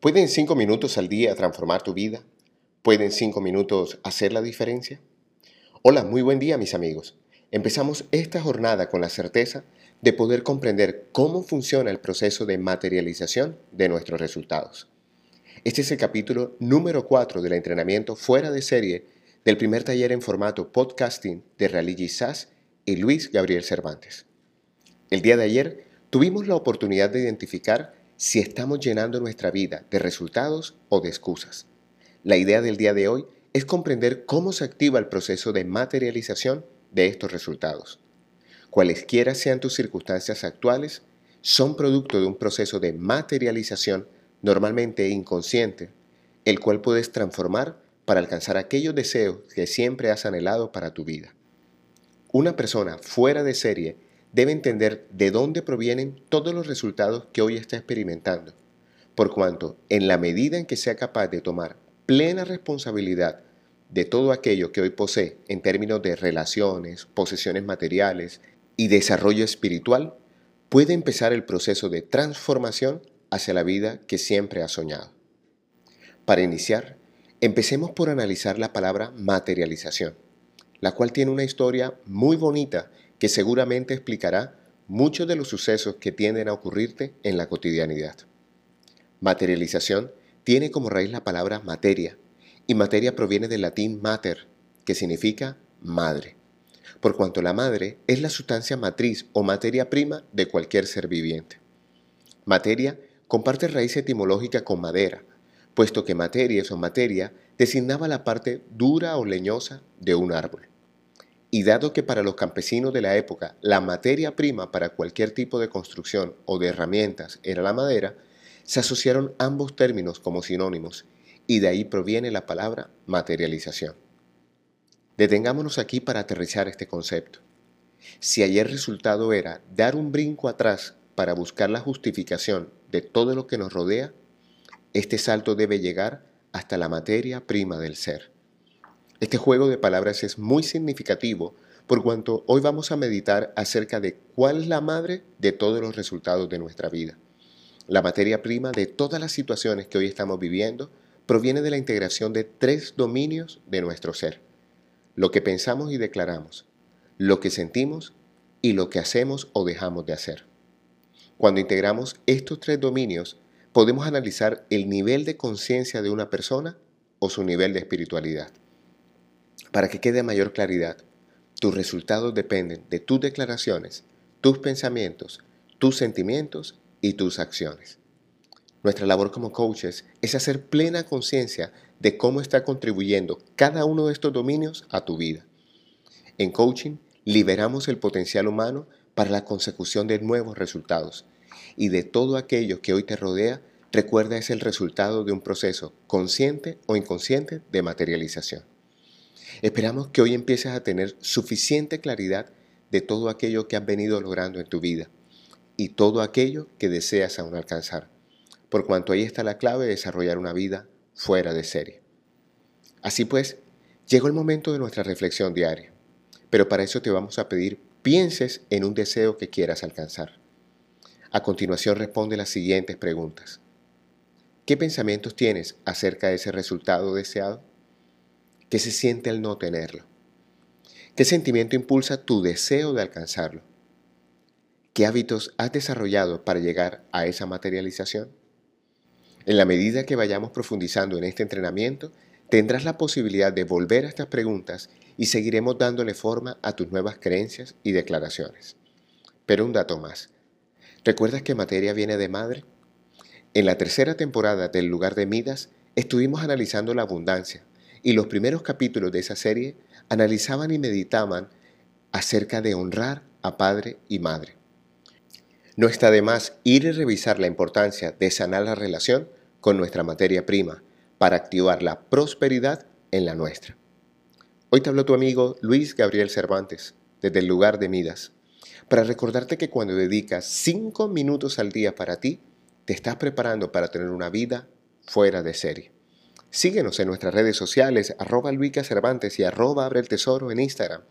¿Pueden cinco minutos al día transformar tu vida? ¿Pueden cinco minutos hacer la diferencia? Hola, muy buen día mis amigos. Empezamos esta jornada con la certeza de poder comprender cómo funciona el proceso de materialización de nuestros resultados. Este es el capítulo número 4 del entrenamiento fuera de serie del primer taller en formato podcasting de Rally Sass y Luis Gabriel Cervantes. El día de ayer tuvimos la oportunidad de identificar si estamos llenando nuestra vida de resultados o de excusas. La idea del día de hoy es comprender cómo se activa el proceso de materialización de estos resultados. Cualesquiera sean tus circunstancias actuales, son producto de un proceso de materialización normalmente inconsciente, el cual puedes transformar para alcanzar aquellos deseos que siempre has anhelado para tu vida. Una persona fuera de serie debe entender de dónde provienen todos los resultados que hoy está experimentando, por cuanto, en la medida en que sea capaz de tomar plena responsabilidad de todo aquello que hoy posee en términos de relaciones, posesiones materiales y desarrollo espiritual, puede empezar el proceso de transformación hacia la vida que siempre ha soñado. Para iniciar, empecemos por analizar la palabra materialización, la cual tiene una historia muy bonita que seguramente explicará muchos de los sucesos que tienden a ocurrirte en la cotidianidad. Materialización tiene como raíz la palabra materia, y materia proviene del latín mater, que significa madre, por cuanto la madre es la sustancia matriz o materia prima de cualquier ser viviente. Materia comparte raíz etimológica con madera, puesto que materia o materia designaba la parte dura o leñosa de un árbol. Y dado que para los campesinos de la época la materia prima para cualquier tipo de construcción o de herramientas era la madera, se asociaron ambos términos como sinónimos y de ahí proviene la palabra materialización. Detengámonos aquí para aterrizar este concepto. Si ayer resultado era dar un brinco atrás para buscar la justificación de todo lo que nos rodea, este salto debe llegar hasta la materia prima del ser. Este juego de palabras es muy significativo por cuanto hoy vamos a meditar acerca de cuál es la madre de todos los resultados de nuestra vida. La materia prima de todas las situaciones que hoy estamos viviendo proviene de la integración de tres dominios de nuestro ser. Lo que pensamos y declaramos, lo que sentimos y lo que hacemos o dejamos de hacer. Cuando integramos estos tres dominios, podemos analizar el nivel de conciencia de una persona o su nivel de espiritualidad. Para que quede mayor claridad, tus resultados dependen de tus declaraciones, tus pensamientos, tus sentimientos y tus acciones. Nuestra labor como coaches es hacer plena conciencia de cómo está contribuyendo cada uno de estos dominios a tu vida. En coaching, liberamos el potencial humano para la consecución de nuevos resultados y de todo aquello que hoy te rodea, recuerda es el resultado de un proceso consciente o inconsciente de materialización. Esperamos que hoy empieces a tener suficiente claridad de todo aquello que has venido logrando en tu vida y todo aquello que deseas aún alcanzar, por cuanto ahí está la clave de desarrollar una vida fuera de serie. Así pues, llegó el momento de nuestra reflexión diaria, pero para eso te vamos a pedir pienses en un deseo que quieras alcanzar. A continuación responde las siguientes preguntas. ¿Qué pensamientos tienes acerca de ese resultado deseado? ¿Qué se siente al no tenerlo? ¿Qué sentimiento impulsa tu deseo de alcanzarlo? ¿Qué hábitos has desarrollado para llegar a esa materialización? En la medida que vayamos profundizando en este entrenamiento, tendrás la posibilidad de volver a estas preguntas y seguiremos dándole forma a tus nuevas creencias y declaraciones. Pero un dato más. ¿Recuerdas que materia viene de madre? En la tercera temporada del lugar de Midas estuvimos analizando la abundancia y los primeros capítulos de esa serie analizaban y meditaban acerca de honrar a padre y madre. No está de más ir y revisar la importancia de sanar la relación con nuestra materia prima para activar la prosperidad en la nuestra. Hoy te habló tu amigo Luis Gabriel Cervantes desde el lugar de Midas para recordarte que cuando dedicas cinco minutos al día para ti, te estás preparando para tener una vida fuera de serie. Síguenos en nuestras redes sociales, arroba Luica Cervantes y arroba Abre el Tesoro en Instagram,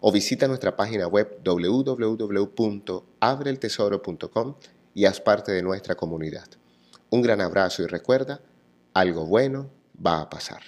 o visita nuestra página web www.abreltesoro.com y haz parte de nuestra comunidad. Un gran abrazo y recuerda, algo bueno va a pasar.